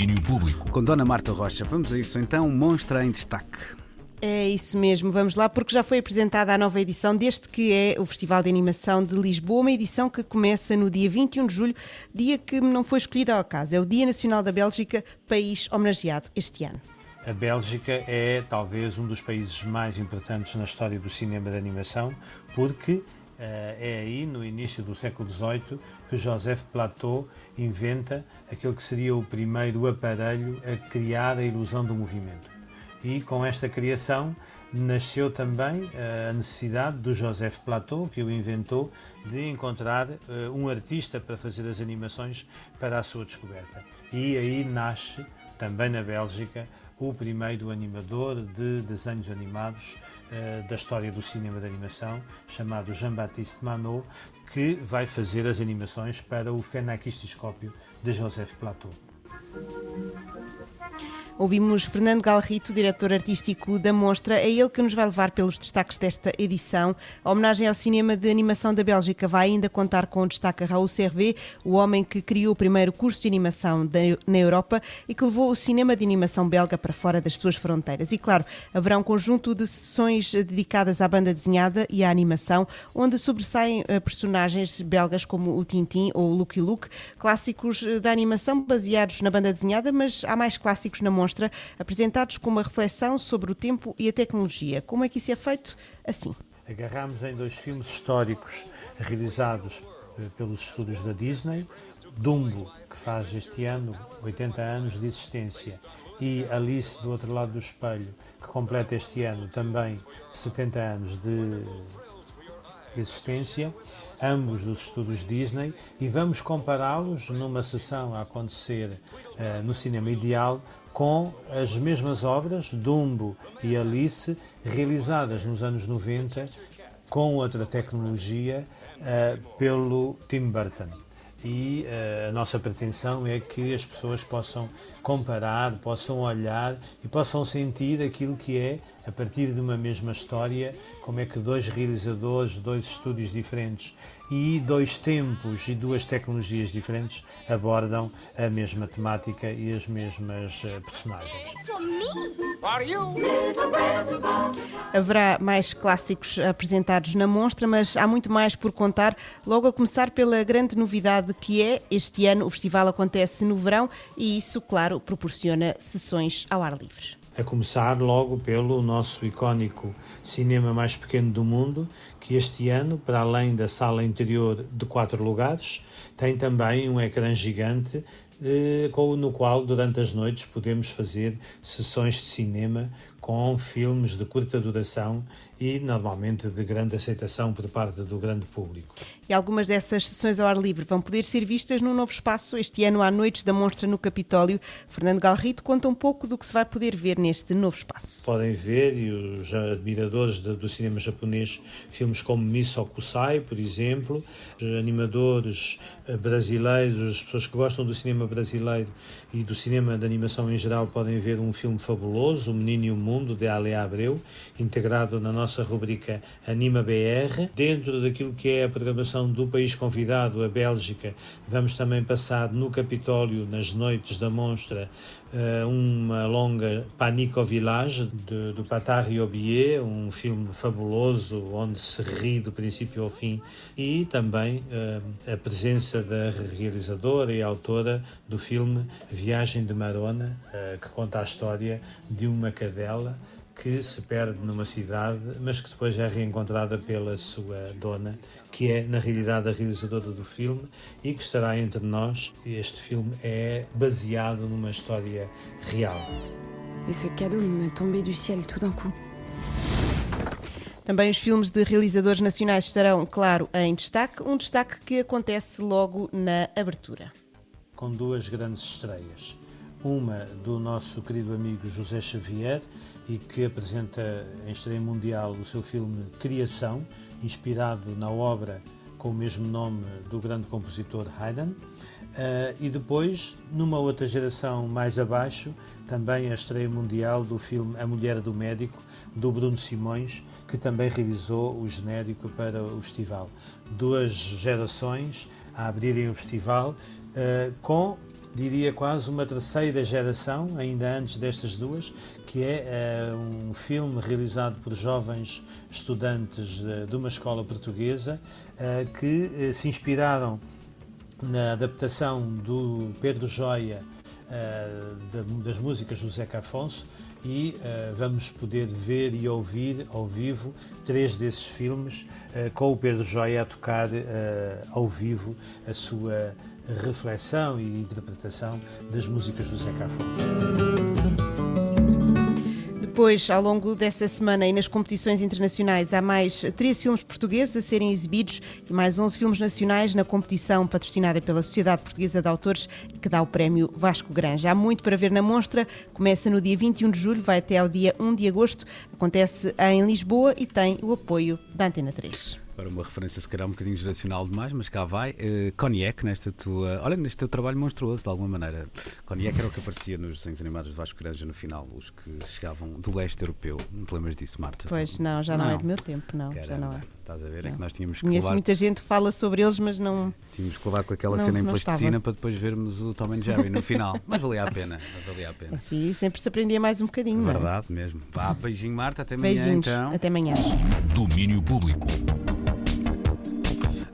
domínio público. Com Dona Marta Rocha, vamos a isso então, Monstra em Destaque. É isso mesmo, vamos lá, porque já foi apresentada a nova edição deste que é o Festival de Animação de Lisboa, uma edição que começa no dia 21 de julho, dia que não foi escolhido ao acaso. É o Dia Nacional da Bélgica, país homenageado este ano. A Bélgica é talvez um dos países mais importantes na história do cinema de animação, porque é aí, no início do século XVIII, que Joseph Plateau inventa aquele que seria o primeiro aparelho a criar a ilusão do movimento. E com esta criação nasceu também eh, a necessidade do Joseph Plateau, que o inventou, de encontrar eh, um artista para fazer as animações para a sua descoberta. E aí nasce, também na Bélgica, o primeiro animador de desenhos animados uh, da história do cinema de animação, chamado Jean-Baptiste Manot, que vai fazer as animações para o Fenakistiscópio de Joseph Plateau. Ouvimos Fernando Galrito, diretor artístico da Mostra. É ele que nos vai levar pelos destaques desta edição. A homenagem ao cinema de animação da Bélgica vai ainda contar com o destaque a Raul Servet, o homem que criou o primeiro curso de animação na Europa e que levou o cinema de animação belga para fora das suas fronteiras. E claro, haverá um conjunto de sessões dedicadas à banda desenhada e à animação, onde sobressaem eh, personagens belgas como o Tintin ou o Lucky Luke, clássicos eh, da animação baseados na banda desenhada, mas há mais clássicos na Mostra mostra, apresentados com uma reflexão sobre o tempo e a tecnologia. Como é que isso é feito? Assim. Agarramos em dois filmes históricos realizados eh, pelos estúdios da Disney, Dumbo, que faz este ano 80 anos de existência, e Alice do outro lado do espelho, que completa este ano também 70 anos de existência, ambos dos estúdios Disney, e vamos compará-los numa sessão a acontecer uh, no Cinema Ideal com as mesmas obras, Dumbo e Alice, realizadas nos anos 90 com outra tecnologia uh, pelo Tim Burton. E uh, a nossa pretensão é que as pessoas possam comparar, possam olhar e possam sentir aquilo que é, a partir de uma mesma história, como é que dois realizadores, dois estúdios diferentes e dois tempos e duas tecnologias diferentes abordam a mesma temática e as mesmas uh, personagens. Haverá mais clássicos apresentados na mostra, mas há muito mais por contar, logo a começar pela grande novidade que é, este ano o festival acontece no verão e isso, claro, proporciona sessões ao ar livre a começar logo pelo nosso icónico cinema mais pequeno do mundo, que este ano, para além da sala interior de quatro lugares, tem também um ecrã gigante eh, no qual durante as noites podemos fazer sessões de cinema com filmes de curta duração e normalmente de grande aceitação por parte do grande público. E algumas dessas sessões ao ar livre vão poder ser vistas no novo espaço este ano à Noites da Monstra no Capitólio. Fernando Galrito conta um pouco do que se vai poder ver neste novo espaço. Podem ver, e os admiradores do cinema japonês, filmes como Miso Kusai, por exemplo, animadores eh, brasileiros, as pessoas que gostam do cinema brasileiro e do cinema de animação em geral podem ver um filme fabuloso, O Menino e o Mundo, de Ale Abreu, integrado na nossa rubrica Anima BR. Dentro daquilo que é a programação do país convidado, a Bélgica, vamos também passar no Capitólio, nas noites da Monstra, eh, uma longa Panico Village, do Patar Obier, um filme fabuloso, onde se ri do princípio ao fim, e também uh, a presença da realizadora e autora do filme Viagem de Marona, uh, que conta a história de uma cadela que se perde numa cidade, mas que depois é reencontrada pela sua dona, que é na realidade a realizadora do filme e que estará entre nós. Este filme é baseado numa história real. E ce cadeau me tombé du ciel tout d'un coup. Também os filmes de realizadores nacionais estarão, claro, em destaque, um destaque que acontece logo na abertura. Com duas grandes estreias uma do nosso querido amigo José Xavier e que apresenta em estreia mundial o seu filme Criação, inspirado na obra com o mesmo nome do grande compositor Haydn. Uh, e depois, numa outra geração mais abaixo, também a estreia mundial do filme A Mulher do Médico, do Bruno Simões, que também realizou o genérico para o festival. Duas gerações a abrirem o festival uh, com diria quase uma terceira geração, ainda antes destas duas, que é uh, um filme realizado por jovens estudantes uh, de uma escola portuguesa uh, que se inspiraram na adaptação do Pedro Joia das músicas do Zeca Afonso e uh, vamos poder ver e ouvir ao vivo três desses filmes uh, com o Pedro Joia a tocar uh, ao vivo a sua reflexão e interpretação das músicas do Zeca Afonso. Depois, ao longo dessa semana e nas competições internacionais, há mais três filmes portugueses a serem exibidos e mais 11 filmes nacionais na competição patrocinada pela Sociedade Portuguesa de Autores, que dá o prémio Vasco Granja. Há muito para ver na mostra. Começa no dia 21 de julho, vai até ao dia 1 de agosto. Acontece em Lisboa e tem o apoio da Antena 3 para uma referência se calhar um bocadinho geracional demais, mas cá vai. Uh, Cognac, nesta tua. Olha, neste teu trabalho monstruoso, de alguma maneira. Cognac era o que aparecia nos desenhos animados de Vasco Granja no final, os que chegavam do leste europeu. Não te lembras disso, Marta? Pois não, já não, não é do meu tempo, não. Caramba, já não é. Estás a ver? Não. É que nós tínhamos que Conheço levar... muita gente que fala sobre eles, mas não. Tínhamos que levar com aquela não, cena em plasticina estava. para depois vermos o Tom and Jerry no final. mas valia a pena. Valia a pena. Sim, sempre se aprendia mais um bocadinho. Verdade é? mesmo. Vá, beijinho, Marta. Até amanhã. Beijinhos. Então. Até amanhã. Domínio Público.